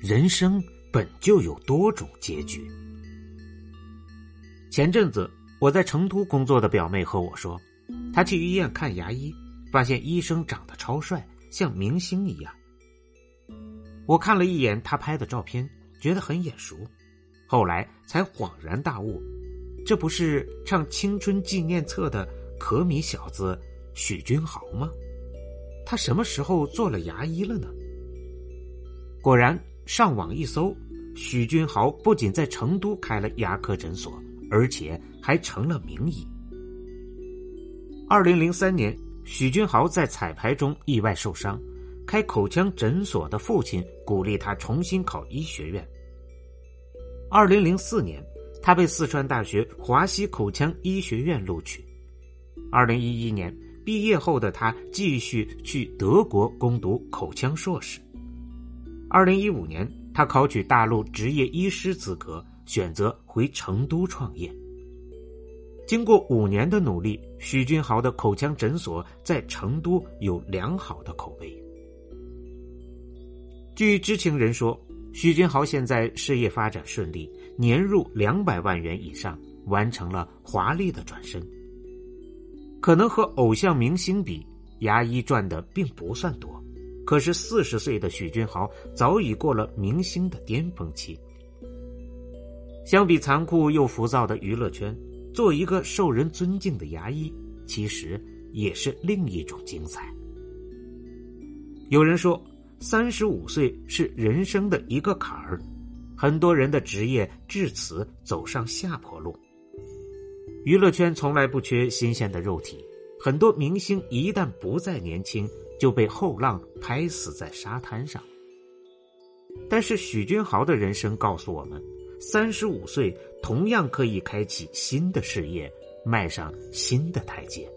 人生本就有多种结局。前阵子，我在成都工作的表妹和我说，她去医院看牙医，发现医生长得超帅，像明星一样。我看了一眼他拍的照片，觉得很眼熟，后来才恍然大悟，这不是唱青春纪念册的可米小子许君豪吗？他什么时候做了牙医了呢？果然。上网一搜，许君豪不仅在成都开了牙科诊所，而且还成了名医。二零零三年，许君豪在彩排中意外受伤，开口腔诊所的父亲鼓励他重新考医学院。二零零四年，他被四川大学华西口腔医学院录取。二零一一年毕业后的他继续去德国攻读口腔硕士。二零一五年，他考取大陆执业医师资格，选择回成都创业。经过五年的努力，许君豪的口腔诊所在成都有良好的口碑。据知情人说，许君豪现在事业发展顺利，年入两百万元以上，完成了华丽的转身。可能和偶像明星比，牙医赚的并不算多。可是，四十岁的许君豪早已过了明星的巅峰期。相比残酷又浮躁的娱乐圈，做一个受人尊敬的牙医，其实也是另一种精彩。有人说，三十五岁是人生的一个坎儿，很多人的职业至此走上下坡路。娱乐圈从来不缺新鲜的肉体，很多明星一旦不再年轻。就被后浪拍死在沙滩上。但是许君豪的人生告诉我们，三十五岁同样可以开启新的事业，迈上新的台阶。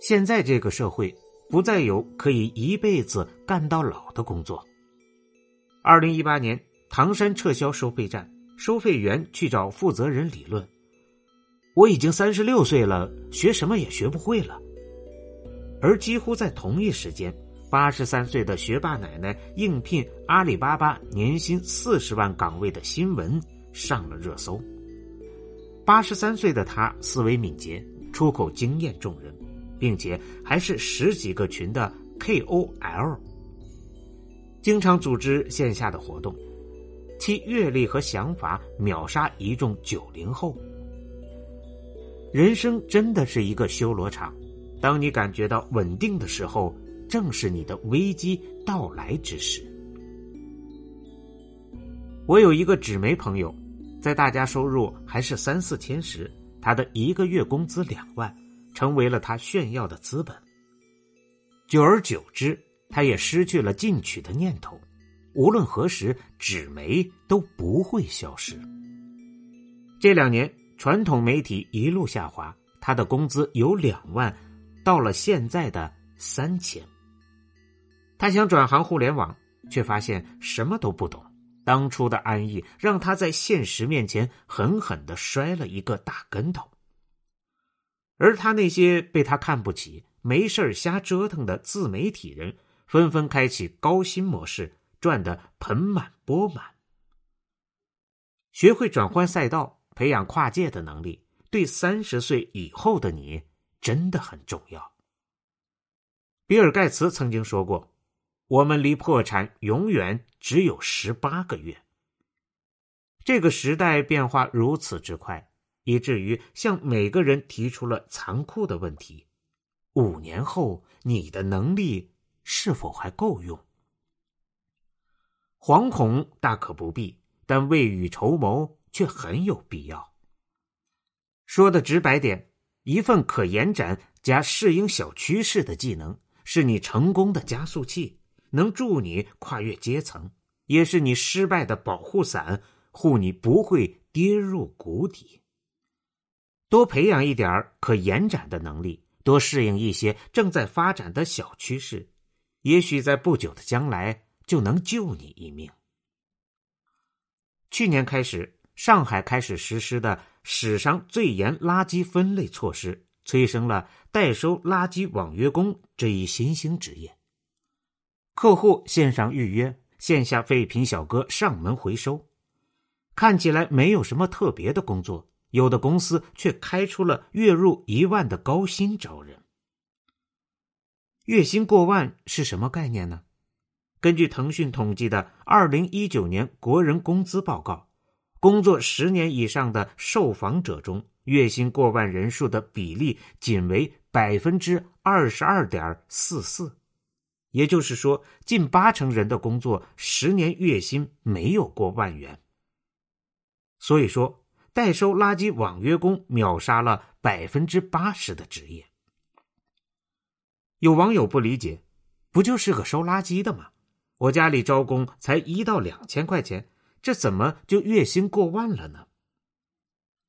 现在这个社会不再有可以一辈子干到老的工作。二零一八年，唐山撤销收费站，收费员去找负责人理论：“我已经三十六岁了，学什么也学不会了。”而几乎在同一时间，八十三岁的学霸奶奶应聘阿里巴巴年薪四十万岗位的新闻上了热搜。八十三岁的她思维敏捷，出口惊艳众人，并且还是十几个群的 KOL，经常组织线下的活动，其阅历和想法秒杀一众九零后。人生真的是一个修罗场。当你感觉到稳定的时候，正是你的危机到来之时。我有一个纸媒朋友，在大家收入还是三四千时，他的一个月工资两万，成为了他炫耀的资本。久而久之，他也失去了进取的念头。无论何时，纸媒都不会消失。这两年，传统媒体一路下滑，他的工资有两万。到了现在的三千，他想转行互联网，却发现什么都不懂。当初的安逸让他在现实面前狠狠的摔了一个大跟头。而他那些被他看不起、没事瞎折腾的自媒体人，纷纷开启高薪模式，赚得盆满钵满。学会转换赛道，培养跨界的能力，对三十岁以后的你。真的很重要。比尔·盖茨曾经说过：“我们离破产永远只有十八个月。”这个时代变化如此之快，以至于向每个人提出了残酷的问题：五年后，你的能力是否还够用？惶恐大可不必，但未雨绸缪却很有必要。说的直白点。一份可延展加适应小趋势的技能，是你成功的加速器，能助你跨越阶层，也是你失败的保护伞，护你不会跌入谷底。多培养一点可延展的能力，多适应一些正在发展的小趋势，也许在不久的将来就能救你一命。去年开始，上海开始实施的史上最严垃圾分类措施，催生了代收垃圾网约工这一新兴职业。客户线上预约，线下废品小哥上门回收，看起来没有什么特别的工作。有的公司却开出了月入一万的高薪招人。月薪过万是什么概念呢？根据腾讯统计的二零一九年国人工资报告，工作十年以上的受访者中，月薪过万人数的比例仅为百分之二十二点四四，也就是说，近八成人的工作十年月薪没有过万元。所以说。代收垃圾网约工秒杀了百分之八十的职业。有网友不理解，不就是个收垃圾的吗？我家里招工才一到两千块钱，这怎么就月薪过万了呢？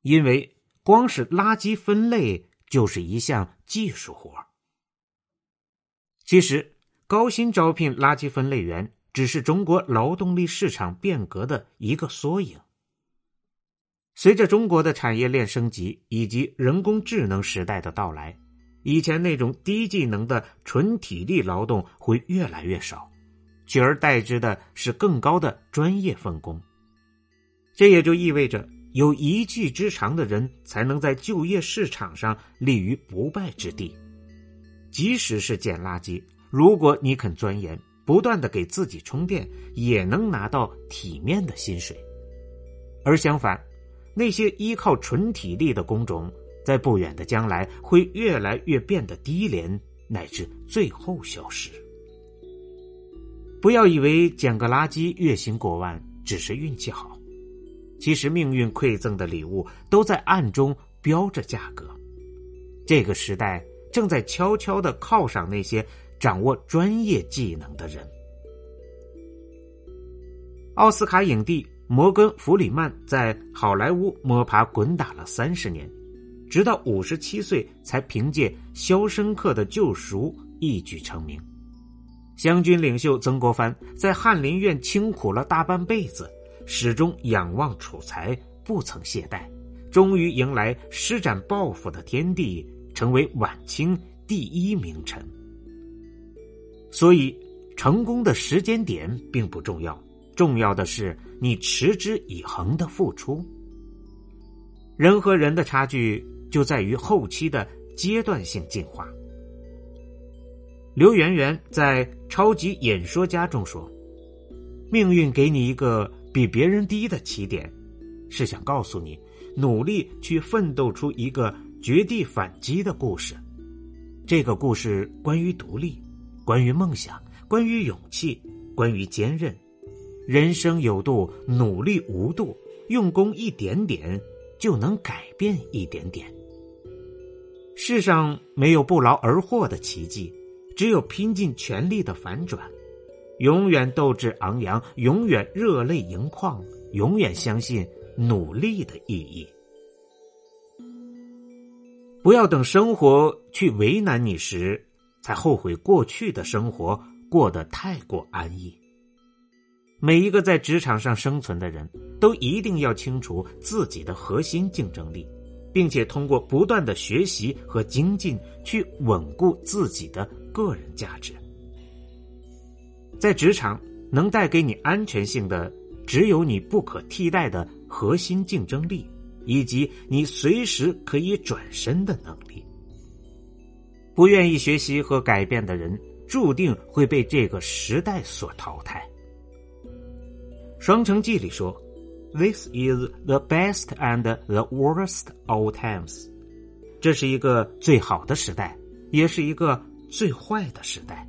因为光是垃圾分类就是一项技术活。其实，高薪招聘垃圾分类员只是中国劳动力市场变革的一个缩影。随着中国的产业链升级以及人工智能时代的到来，以前那种低技能的纯体力劳动会越来越少，取而代之的是更高的专业分工。这也就意味着，有一技之长的人才能在就业市场上立于不败之地。即使是捡垃圾，如果你肯钻研，不断的给自己充电，也能拿到体面的薪水。而相反，那些依靠纯体力的工种，在不远的将来会越来越变得低廉，乃至最后消失。不要以为捡个垃圾月薪过万只是运气好，其实命运馈赠的礼物都在暗中标着价格。这个时代正在悄悄的犒赏那些掌握专业技能的人。奥斯卡影帝。摩根·弗里曼在好莱坞摸爬滚打了三十年，直到五十七岁才凭借《肖申克的救赎》一举成名。湘军领袖曾国藩在翰林院清苦了大半辈子，始终仰望楚才，不曾懈怠，终于迎来施展抱负的天地，成为晚清第一名臣。所以，成功的时间点并不重要。重要的是你持之以恒的付出。人和人的差距就在于后期的阶段性进化。刘媛媛在《超级演说家》中说：“命运给你一个比别人低的起点，是想告诉你，努力去奋斗出一个绝地反击的故事。这个故事关于独立，关于梦想，关于勇气，关于坚韧。”人生有度，努力无度，用功一点点就能改变一点点。世上没有不劳而获的奇迹，只有拼尽全力的反转。永远斗志昂扬，永远热泪盈眶，永远相信努力的意义。不要等生活去为难你时，才后悔过去的生活过得太过安逸。每一个在职场上生存的人都一定要清楚自己的核心竞争力，并且通过不断的学习和精进去稳固自己的个人价值。在职场能带给你安全性的，只有你不可替代的核心竞争力，以及你随时可以转身的能力。不愿意学习和改变的人，注定会被这个时代所淘汰。《双城记》里说：“This is the best and the worst of times。”这是一个最好的时代，也是一个最坏的时代。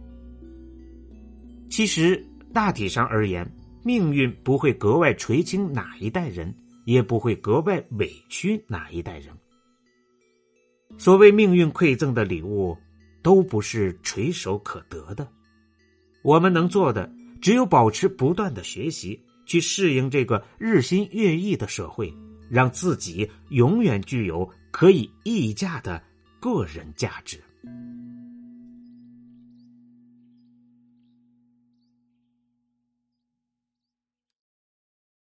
其实，大体上而言，命运不会格外垂青哪一代人，也不会格外委屈哪一代人。所谓命运馈赠的礼物，都不是垂手可得的。我们能做的。只有保持不断的学习，去适应这个日新月异的社会，让自己永远具有可以溢价的个人价值。